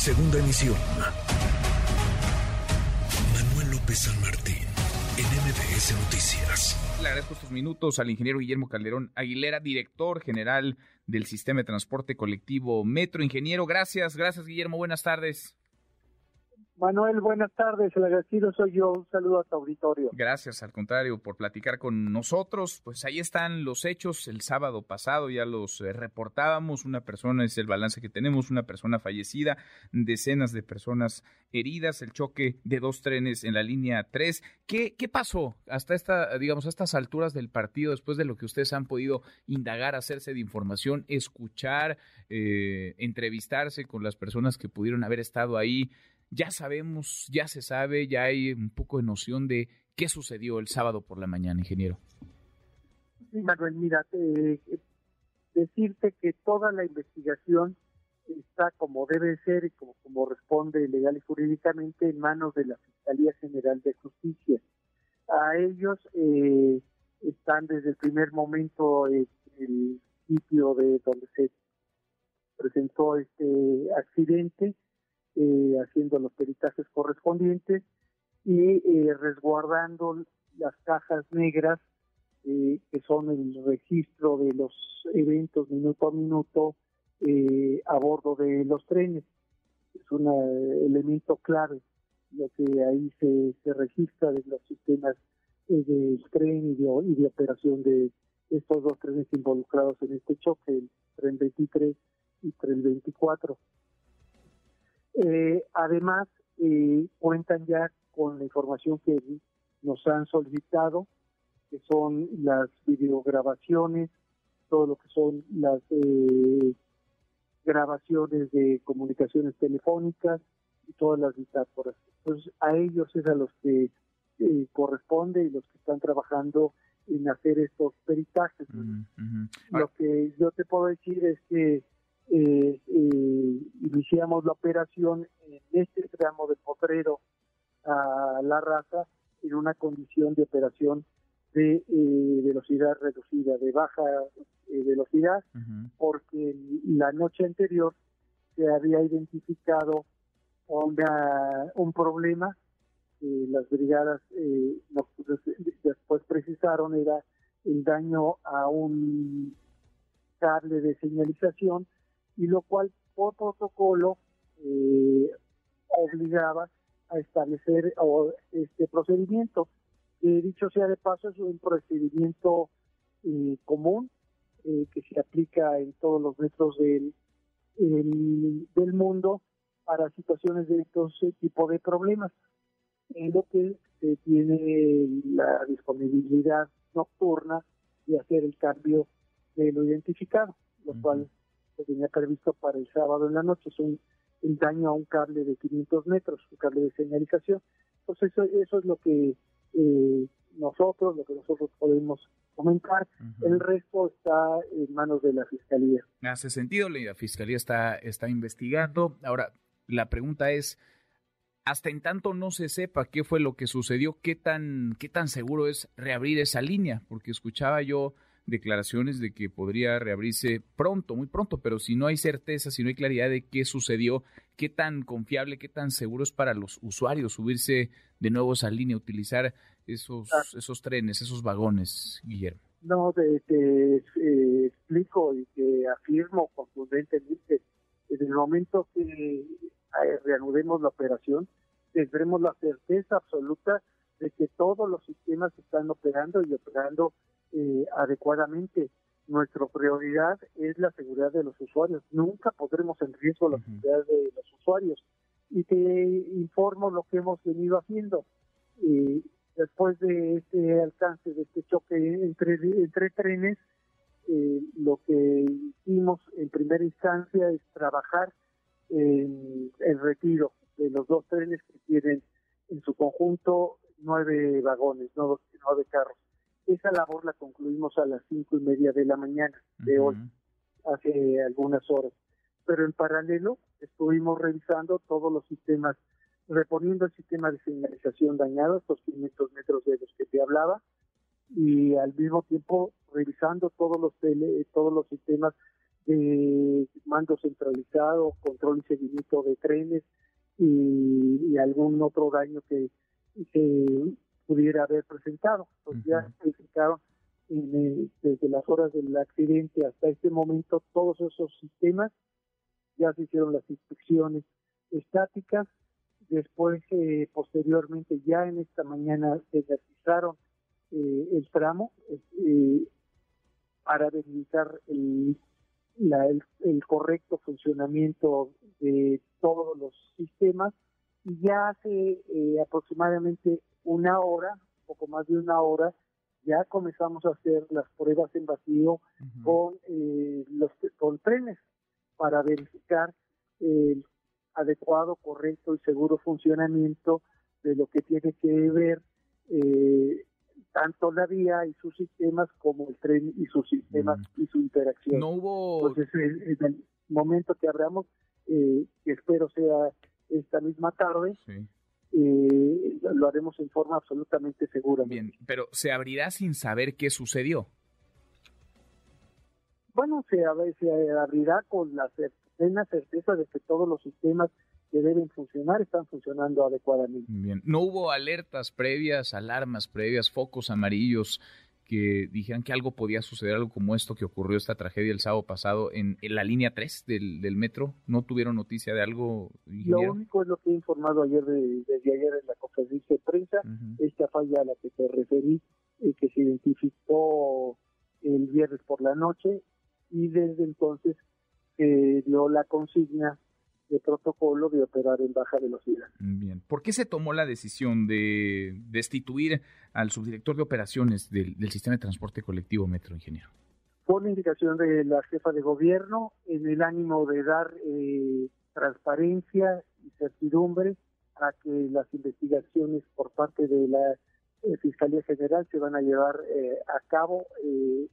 Segunda emisión. Manuel López San Martín, en MBS Noticias. Le agradezco estos minutos al ingeniero Guillermo Calderón Aguilera, director general del Sistema de Transporte Colectivo Metro. Ingeniero, gracias, gracias Guillermo, buenas tardes. Manuel, buenas tardes. El agradecido soy yo. Un saludo a tu auditorio. Gracias, al contrario, por platicar con nosotros. Pues ahí están los hechos. El sábado pasado ya los eh, reportábamos. Una persona es el balance que tenemos, una persona fallecida, decenas de personas heridas, el choque de dos trenes en la línea 3. ¿Qué, qué pasó hasta esta, digamos, a estas alturas del partido, después de lo que ustedes han podido indagar, hacerse de información, escuchar, eh, entrevistarse con las personas que pudieron haber estado ahí? Ya sabemos, ya se sabe, ya hay un poco de noción de qué sucedió el sábado por la mañana, ingeniero. Sí, Manuel, mira, decirte que toda la investigación está como debe ser y como, como responde legal y jurídicamente en manos de la Fiscalía General de Justicia. A ellos eh, están desde el primer momento el sitio de donde se presentó este accidente, eh, haciendo los peritajes correspondientes y eh, resguardando las cajas negras eh, que son el registro de los eventos minuto a minuto a bordo de los trenes. Es un elemento clave lo que ahí se, se registra de los sistemas del tren y de, y de operación de estos dos trenes involucrados en este choque, el tren 23 y tren 24. Eh, además, eh, cuentan ya con la información que nos han solicitado, que son las videograbaciones, todo lo que son las eh, grabaciones de comunicaciones telefónicas y todas las bitácoras. Entonces, a ellos es a los que eh, corresponde y los que están trabajando en hacer estos peritajes. Lo que yo te puedo decir es que eh, eh, iniciamos la operación en este tramo de Potrero a La Raza en una condición de operación de eh, velocidad reducida, de baja eh, velocidad, porque la noche anterior se había identificado una, un problema las brigadas después precisaron era el daño a un cable de señalización y lo cual por protocolo eh, obligaba a establecer este procedimiento. Eh, dicho sea de paso, es un procedimiento eh, común eh, que se aplica en todos los metros del, del mundo para situaciones de estos tipo de problemas, en lo que se tiene la disponibilidad nocturna de hacer el cambio de lo identificado, lo cual tenía previsto para el sábado en la noche, es un el daño a un cable de 500 metros, un cable de señalización. Entonces eso, eso es lo que eh, nosotros, lo que nosotros podemos comentar. El resto está en manos de la Fiscalía. Hace sentido, la Fiscalía está, está investigando. Ahora, la pregunta es, hasta en tanto no se sepa qué fue lo que sucedió, qué tan, qué tan seguro es reabrir esa línea, porque escuchaba yo declaraciones de que podría reabrirse pronto, muy pronto, pero si no hay certeza, si no hay claridad de qué sucedió, qué tan confiable, qué tan seguro es para los usuarios subirse de nuevo a esa línea, utilizar esos, ah. esos trenes, esos vagones, Guillermo. No, te, eh, explico y te afirmo contundentemente, en el momento que eh, reanudemos la operación, tendremos la certeza absoluta de que todos los sistemas están operando y operando eh, adecuadamente. Nuestra prioridad es la seguridad de los usuarios. Nunca podremos en riesgo la seguridad de los usuarios. Y te informo lo que hemos venido haciendo. Eh, después de este alcance, de este choque entre, entre trenes, eh, lo que hicimos en primera instancia es trabajar en el retiro de los dos trenes que tienen en su conjunto nueve vagones, nueve carros. Esa labor la concluimos a las cinco y media de la mañana de hoy, hace algunas horas. Pero en paralelo estuvimos revisando todos los sistemas, reponiendo el sistema de señalización dañado, estos 500 metros de los que te hablaba, y al mismo tiempo revisando todos los tele, todos los sistemas de mando centralizado, control y seguimiento de trenes y, algún otro daño que se pudiera haber presentado. Ya verificaron desde las horas del accidente hasta este momento todos esos sistemas, ya se hicieron las inspecciones estáticas, después eh, posteriormente ya en esta mañana se realizaron eh, el tramo eh, para verificar el, el, correcto funcionamiento de todos los sistemas. Y ya hace aproximadamente una hora, poco más de una hora, ya comenzamos a hacer las pruebas en vacío con eh, los con trenes para verificar el adecuado, correcto y seguro funcionamiento de lo que tiene que ver eh, tanto la vía y sus sistemas como el tren y sus sistemas y su interacción. No hubo. Entonces, en el momento que abramos, eh, que espero sea esta misma tarde, sí eh, lo haremos en forma absolutamente segura. Bien, pero ¿se abrirá sin saber qué sucedió? Bueno, se, se abrirá con la plena certeza de que todos los sistemas que deben funcionar están funcionando adecuadamente. Bien, ¿no hubo alertas previas, alarmas previas, focos amarillos que dijeran que algo podía suceder, algo como esto que ocurrió esta tragedia el sábado pasado en, la línea 3 del, del, metro? ¿No tuvieron noticia de algo? Lo único es lo que he informado ayer desde ayer en la conferencia de prensa, esta falla a la que te referí, eh, que se identificó el viernes por la noche y desde entonces se dio la consigna de protocolo de operar en baja velocidad. Bien. ¿Por qué se tomó la decisión de destituir al subdirector de operaciones del, sistema de transporte colectivo Metro, ingeniero? Por la indicación de la jefa de gobierno, en el ánimo de dar eh, transparencia y certidumbre a que las investigaciones por parte de la eh, Fiscalía General se van a llevar eh, a cabo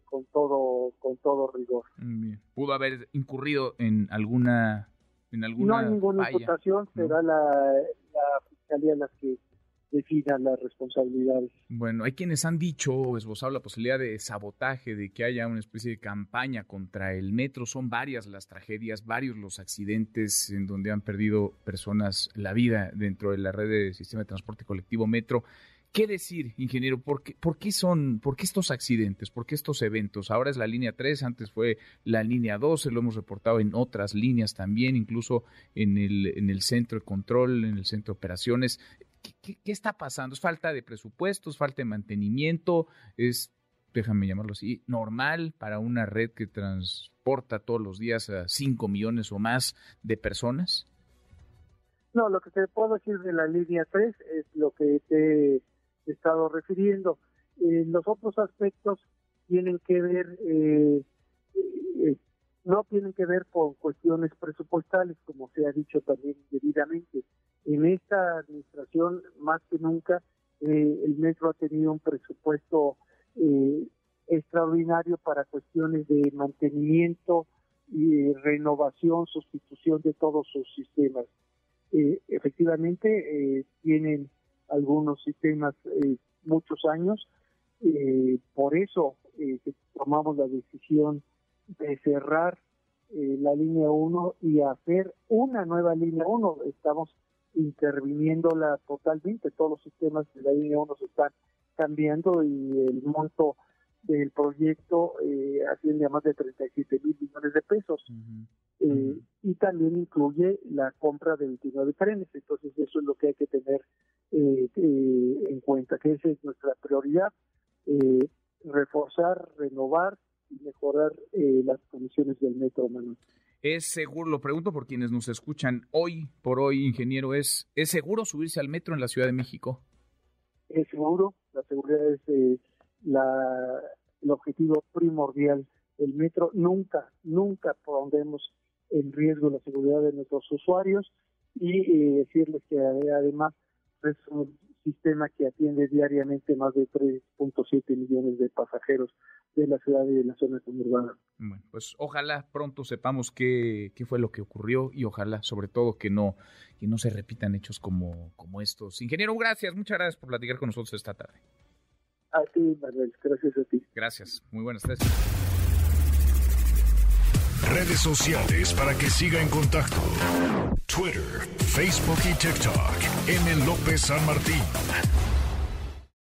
con todo con todo rigor. Bien. ¿Pudo haber incurrido en alguna no hay ninguna imputación, será la, Fiscalía la que defina las responsabilidades. Bueno, hay quienes han dicho, esbozado la posibilidad de sabotaje, de que haya una especie de campaña contra el metro. Son varias las tragedias, varios los accidentes en donde han perdido personas la vida dentro de la red de sistema de transporte colectivo metro. ¿Qué decir, ingeniero? ¿Por qué, ¿Por qué, son, por qué estos accidentes? ¿Por qué estos eventos? Ahora es la línea 3, antes fue la línea 12, lo hemos reportado en otras líneas también, incluso en el, en el centro de control, en el centro de operaciones. ¿Qué, está pasando? ¿Es falta de presupuestos, falta de mantenimiento? ¿Es, déjame llamarlo así, normal para una red que transporta todos los días a 5 millones o más de personas? No, lo que te puedo decir de la línea 3 es lo que te estado refiriendo. Eh, los otros aspectos tienen que ver, eh, eh, no tienen que ver con cuestiones presupuestales, como se ha dicho también debidamente. En esta administración, más que nunca, el metro ha tenido un presupuesto extraordinario para cuestiones de mantenimiento y renovación, sustitución de todos sus sistemas. efectivamente, tienen algunos sistemas eh, muchos años. Eh, por eso eh, tomamos la decisión de cerrar la línea 1 y hacer una nueva línea 1. Estamos interviniéndola totalmente. Todos los sistemas de la línea 1 se están cambiando y el monto del proyecto eh, asciende a más de 37 mil millones de pesos. Eh, y también incluye la compra de 29 trenes. Entonces, eso es lo que hay que tener eh, en cuenta, que esa es nuestra prioridad, reforzar, renovar y mejorar las condiciones del metro, Manuel. Es seguro, lo pregunto por quienes nos escuchan hoy por hoy, ingeniero, ¿es, ¿es seguro subirse al metro en la Ciudad de México? Es seguro, la seguridad es la, el objetivo primordial del metro. Nunca, nunca pondremos en riesgo la seguridad de nuestros usuarios y eh, decirles que además es un sistema que atiende diariamente más de 3.7 millones de pasajeros de la ciudad y de la zona conurbana. Bueno, pues ojalá pronto sepamos qué, qué fue lo que ocurrió y ojalá sobre todo que no, que no se repitan hechos como, como estos. Ingeniero, gracias, muchas gracias por platicar con nosotros esta tarde. A ti, Manuel, gracias a ti. Gracias, muy buenas tardes. Redes sociales para que siga en contacto: Twitter, Facebook y TikTok. M. López San Martín.